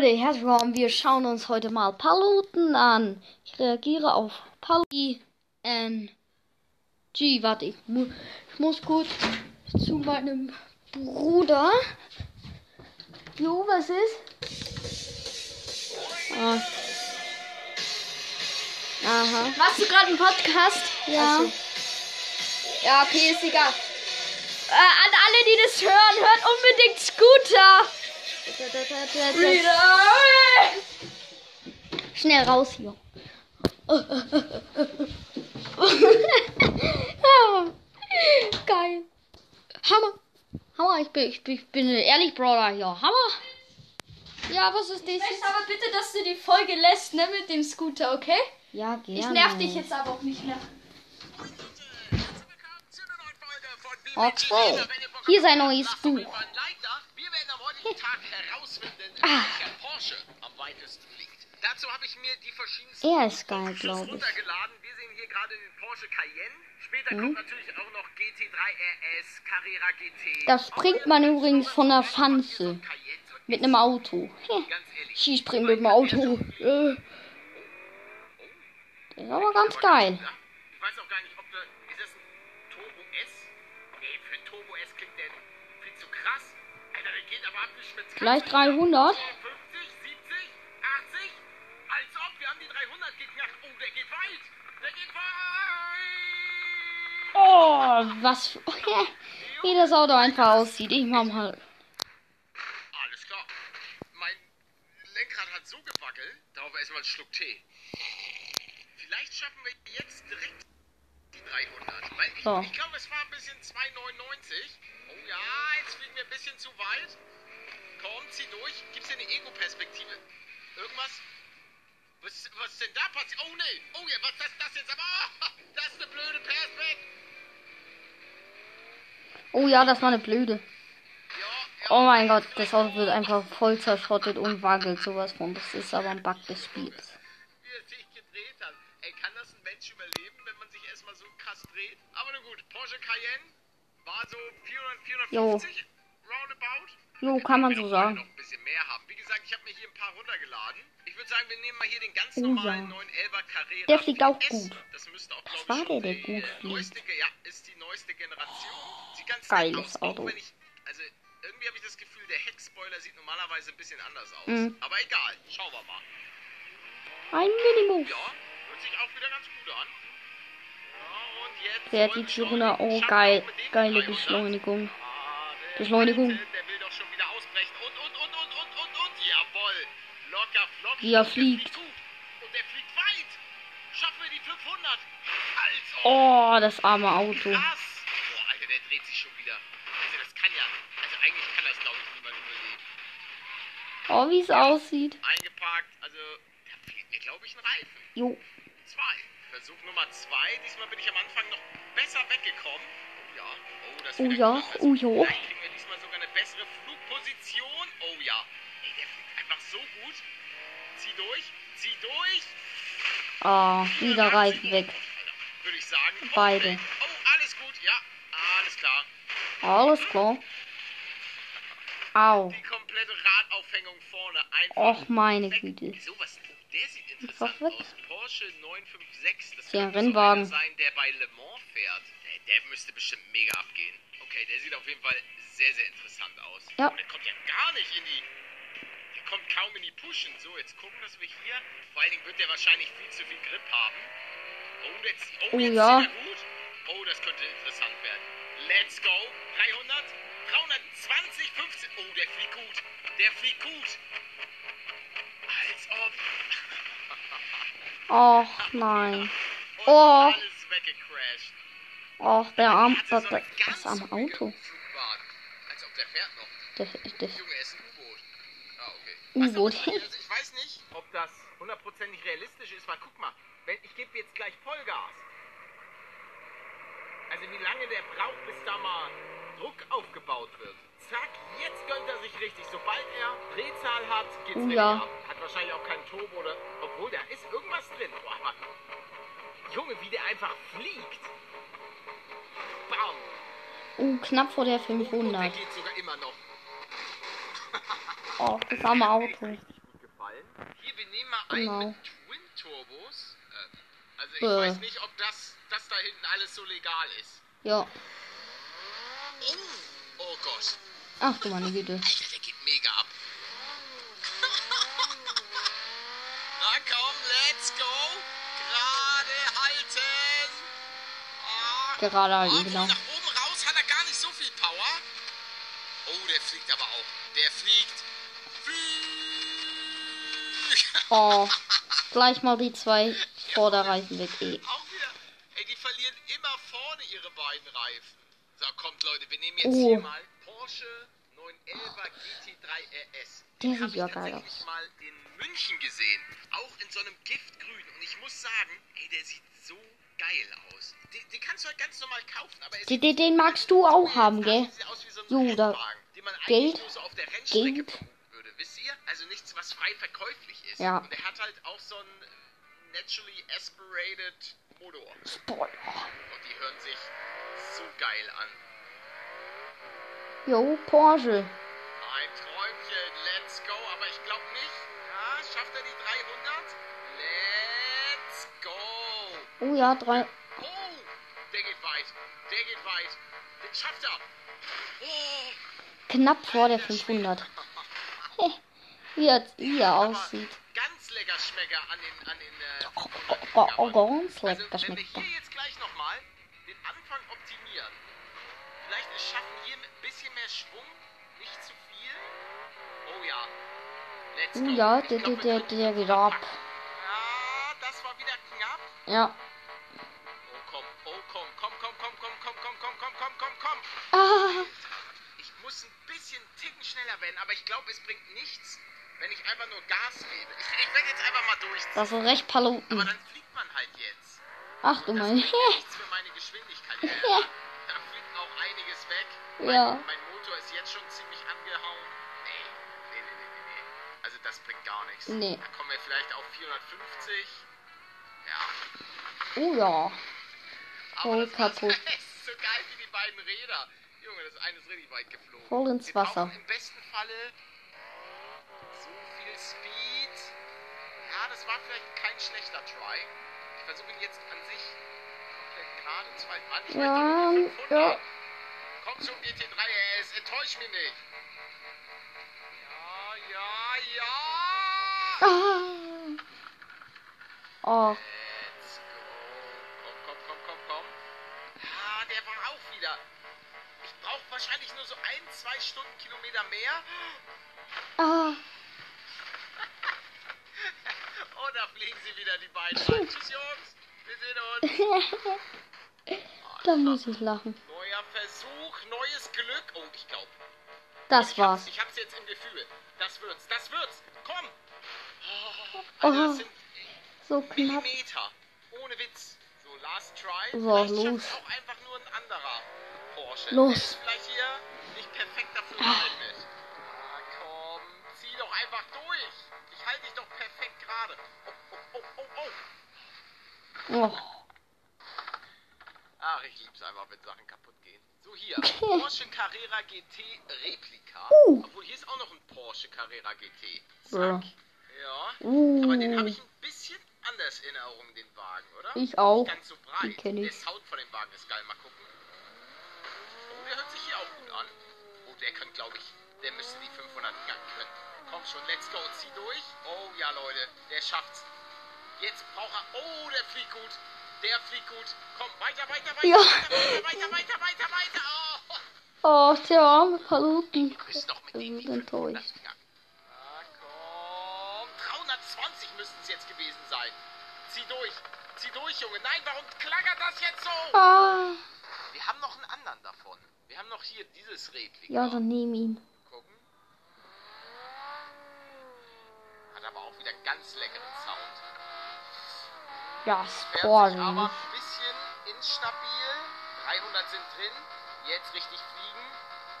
Leute, herzlich willkommen. Wir schauen uns heute mal Paluten an. Ich reagiere auf Paluti G. Warte, ich, mu ich muss kurz zu meinem Bruder. Jo, was ist? Ah. Aha. Machst du gerade einen Podcast? Ja. So. Ja, okay, ist egal. Äh, an alle, die das hören, hört unbedingt Scooter. Schnell raus hier. Geil. Hammer. Hammer, ich bin, ich bin, ich bin ehrlich, Brawler hier. Hammer. Ja, was ist Ich das? möchte aber bitte, dass du die Folge lässt, ne, mit dem Scooter, okay? Ja, gerne. Ich nerv dich jetzt aber auch nicht mehr. Oxford. Oh, Hier ist ein neues Buch. Tag herausfinden, Ah. welcher Porsche am weitesten fliegt. Dazu habe ich mir die verschiedensten Er ist geil, Fotos glaub ich. runtergeladen. Wir sehen hier gerade den Porsche Cayenne. Später Mhm. kommt natürlich auch noch GT3 RS, Carrera GT. Da springt man übrigens von der Schanze. Mit einem Auto. Ehrlich, Sie springt mit dem Auto. Äh. Das ist aber ganz geil. Ich weiß auch gar nicht, 300 geknackt. Oh, der geht weit. Der geht weit. Oh, was. Wie das Auto einfach aussieht. Ich mach mal. Alles klar. Mein Lenkrad hat so gewackelt. Darauf erstmal einen Schluck Tee. Vielleicht schaffen wir jetzt direkt die 300. Weil ich, So. ich glaube, es war ein bisschen 2,99. Oh ja, jetzt fliegen wir ein bisschen zu weit. Komm, zieh durch. Gibt's hier eine Ego-Perspektive? Irgendwas? Was, was ist denn da passiert? Oh nee. Oh ja, was ist das jetzt? Aber oh, das ist eine blöde Perspektive. Oh ja, das war eine blöde. Oh mein Gott, das Auto wird einfach voll zerschrottet und wackelt sowas von. Das ist aber ein Bug des Spiels. wie er sich gedreht hat. Ey, kann das ein Mensch überleben, wenn man sich erstmal so krass dreht? Aber nun gut, Porsche Cayenne war so 400, Jo. 450 roundabout. Jo, kann man so sagen. noch ein bisschen mehr haben. Wie gesagt, ich habe mir hier ein paar runtergeladen. Ich würde sagen, wir nehmen mal hier den ganz Oh normalen ja. 911er Carrera. Der fliegt auch gut. Das müsste auch, Was war der, der gut äh, fliegt? ja, ist die neueste Generation. Sieht ganz Geiles aus, Auto. Ich, also irgendwie habe ich das Gefühl, der Heckspoiler sieht normalerweise ein bisschen anders aus. Mhm. Aber egal, schauen wir mal. Ein Minimum. Ja, hört sich auch wieder ganz gut an. Ja, und jetzt Der hat die Tür runter. beschleunigen. Oh, Schaffen geil. Geile 300. Beschleunigung. Ah, Beschleunigung. Die 500. Also. Oh, das arme Auto. Krass. Boah, Alter, der dreht sich schon wieder. Also, das kann ja. Also, eigentlich kann das, glaube ich, niemand überleben. Oh, wie es aussieht. Eingeparkt. Also, da fehlt mir, glaube ich, ein Reifen. Jo. Zwei. Versuch Nummer zwei. Diesmal bin ich am Anfang noch besser weggekommen. Oh ja. Oh, das Oh ja, gut. Also, oh ja. Vielleicht kriegen wir diesmal sogar eine bessere Flugposition. Oh ja. Ey, der fliegt so gut. Zieh durch. Zieh durch. Ah, wieder Reifen weg. Würde ich sagen. Oh, Beide. Oh, alles gut. Ja. Alles klar. Alles klar. Au. Die komplette Radaufhängung vorne einfach. Och, meine weg. Güte. Sowas. Oh, der sieht interessant weg. aus. Porsche 956. Das so Rennwagen. sein, der bei Le Mans fährt. Der, der müsste bestimmt mega abgehen. Okay, der sieht auf jeden Fall sehr, sehr interessant aus. Ja. Oh, der kommt ja gar nicht in die. Der kommt kaum in die Pushen. So, jetzt gucken, dass wir hier. Vor allen Dingen wird der wahrscheinlich viel zu viel Grip haben. Oh, der zieht. Oh, Oh, jetzt ja. zieht er gut. Oh, das könnte interessant werden. Let's go. 300, 320, 15. Oh, der fliegt gut. Der fliegt gut. Als ob. Och, nein. Oh. Och, der arme. Das, so das arme ruhige Auto. Als ob der U-Boot. Ah, du, also ich weiß nicht, ob das hundertprozentig realistisch ist, weil guck mal, wenn, ich gebe jetzt gleich Vollgas. Also wie lange der braucht, bis da mal Druck aufgebaut wird. Zack, jetzt gönnt er sich richtig. Sobald er Drehzahl hat, geht's richtig ja. ab. Hat wahrscheinlich auch keinen Turbo oder. Obwohl, da ist irgendwas drin. Boah, Junge, wie der einfach fliegt. Bam. Uh, knapp vor der Und der Oh, das arme Auto. Hier, wir nehmen mal Genau. einen mit Twin Turbos. Äh, also ich Bäh. weiß nicht, ob das, das da hinten alles so legal ist. Ja. Oh, oh Gott. Ach du meine Güte. Alter, der geht mega ab. Na komm, let's go. Gerade halten. Ah, Gerade halten, obwohl, genau. Oh. Gleich mal die zwei Vorderreifen weg. Eh. Ey, die verlieren immer vorne ihre beiden Reifen. So, kommt Leute, wir nehmen jetzt Oh. hier mal Porsche 911 GT3 RS. Der Den hab sieht ja ich geil aus. mal in München gesehen. Auch in so einem Giftgrün. Und ich muss sagen, ey, der sieht so geil aus. Den, den kannst du halt ganz normal kaufen, aber er Den, den, den magst du auch haben, gell? so ein So, da- Rennwagen, den man eigentlich Geld, der Geld. Also nichts, was frei verkäuflich ist. Ja. Und er hat halt auch so einen naturally aspirated Motor. Spoiler. Und die hören sich so geil an. Jo, Porsche. Ein Träumchen, let's go. Aber ich glaube nicht. Ja, schafft er die 300? Let's go. Oh ja, drei. Oh, der geht weit. Der geht weit. Den schafft er. Oh, Knapp vor der 500. Wie er, wie er aussieht. Ganz lecker Schmecker an den. An den äh, ganz lecker Schmecker. Also, wenn wir hier jetzt gleich nochmal den Anfang optimieren, vielleicht schaffen hier ein bisschen mehr Schwung, nicht zu viel. Oh ja. Let's go. Ja, der, der, der, der geht ab. Ja, das war wieder knapp. Ja. Ich muss ein bisschen ticken schneller werden, aber ich glaube, es bringt nichts, wenn ich einfach nur Gas gebe. Ich, ich werde jetzt einfach mal durchziehen. das ist recht Aber Paluten. dann fliegt man halt jetzt. Ach du Das bringt nichts für meine Geschwindigkeit. Ja. Da fliegt auch einiges weg. Mein, Ja. mein Motor ist jetzt schon ziemlich angehauen. Nee, nee, nee, nee, nee. Also das bringt gar nichts. Nee. Da kommen wir vielleicht auf 450. Ja. Oh ja. Aber Voll das kaputt. Das ist so geil wie die beiden Räder. Junge, das eine ist richtig weit geflogen. Voll ins Wasser. Im besten Falle Speed. Ja, das war vielleicht kein schlechter Try. Ich versuche ihn jetzt an sich komplett gerade zu halten. Mann, ich Ja, möchte nur 500. ja. Komm schon, GT3 RS, enttäusch mich nicht. Ja, ja, ja. Ah. Oh, Let's go. Komm, komm, komm, komm, komm. Ah, der war auch wieder. Ich brauche wahrscheinlich nur so ein, zwei Stundenkilometer mehr. ah. Und fliegen sie wieder, die beiden. rein. Tschüss, Jungs. Wir sehen uns. da muss ich lachen. Neuer Versuch, neues Glück. Oh, ich glaube. Das war's. Ich hab's jetzt im Gefühl. Das wird's, das wird's. Komm. Oh, Oh. also das sind So knapp. Millimeter. Ohne Witz. So, last try. So, vielleicht los. schafft's auch einfach nur ein anderer Porsche. Los. Oh. Ach, ich lieb's einfach, wenn Sachen kaputt gehen. So, hier. Porsche Carrera GT Replika. Uh. Obwohl, hier ist auch noch ein Porsche Carrera GT. Ja. Zack. Ja. Uh. Aber den habe ich ein bisschen anders in Erinnerung, den Wagen, oder? Ich auch. Nicht ganz so breit. Den kenn ich. Der Sound von dem Wagen ist geil. Mal gucken. Oh, der hört sich hier auch gut an. Oh, der kann, glaube ich, der müsste die 500 Gang können. Komm schon, let's go. Zieh durch. Oh, ja, Leute. Der schafft's. Jetzt braucht er... Oh, der fliegt gut. Der fliegt gut. Komm, weiter, weiter, weiter, Ja. weiter, weiter, weiter, weiter, weiter. Oh. Oh, der arme Paluten. Wir müssen doch mit dem wird die 500 enttäuscht. Ah, komm. 320 müssten es jetzt gewesen sein. Zieh durch. Zieh durch, Junge. Nein, warum klackert das jetzt so? Ah. Wir haben noch einen anderen davon. Wir haben noch hier dieses Replika. Ja, dann nehm ihn. Gucken. Hat aber auch wieder ganz leckeren Sound. Ja, Sporting. aber ein bisschen instabil. 300 sind drin. Jetzt richtig fliegen.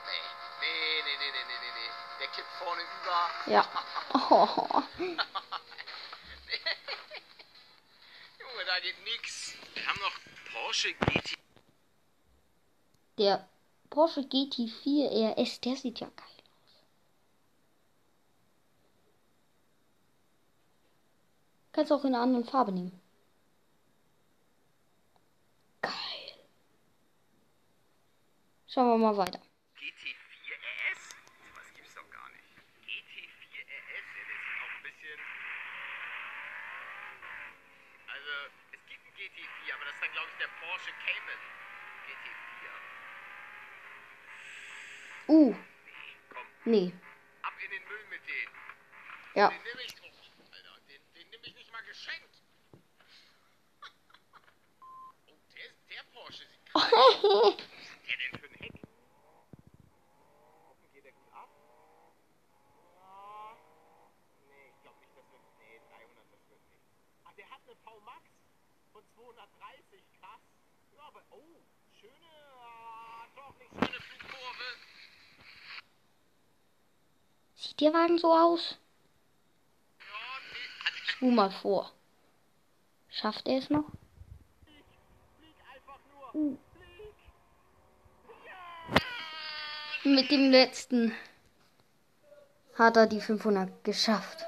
Nee, nee, nee, nee, nee, nee, nee. Der kippt vorne über. Ja. Oh. Junge, da geht nix. Wir haben noch Porsche GT. Der Porsche GT4 RS, der sieht ja geil aus. Kannst auch in einer anderen Farbe nehmen. Geil. Schauen wir mal weiter. GT4 RS? Was gibt's doch gar nicht. GT4 RS, ja, das ist auch ein bisschen. Also, es gibt einen GT4, aber das ist dann, glaube ich, der Porsche Cayman. GT4. Uh, Nee, komm, nee. ab in den Müll mit denen. Ja. Den nehme ich. Oh, Alter, den, den nehme ich nicht mal geschenkt. Oh, der, ist- der Porsche sieht krass aus. Was hat der denn für ein Heck? Gucken, geht der gut ab? Ja. Nee, ich glaube nicht, das wird. Nee, 300, das wird nicht. Ach, V-Max von 230, krass. Ja, aber. Oh, schöne. ah, doch nicht schöne Flugkurve. Sieht der Wagen so aus? Ja, nee. Hat, Spul mal vor. Schafft er es noch? Mit dem letzten hat er die 500 geschafft.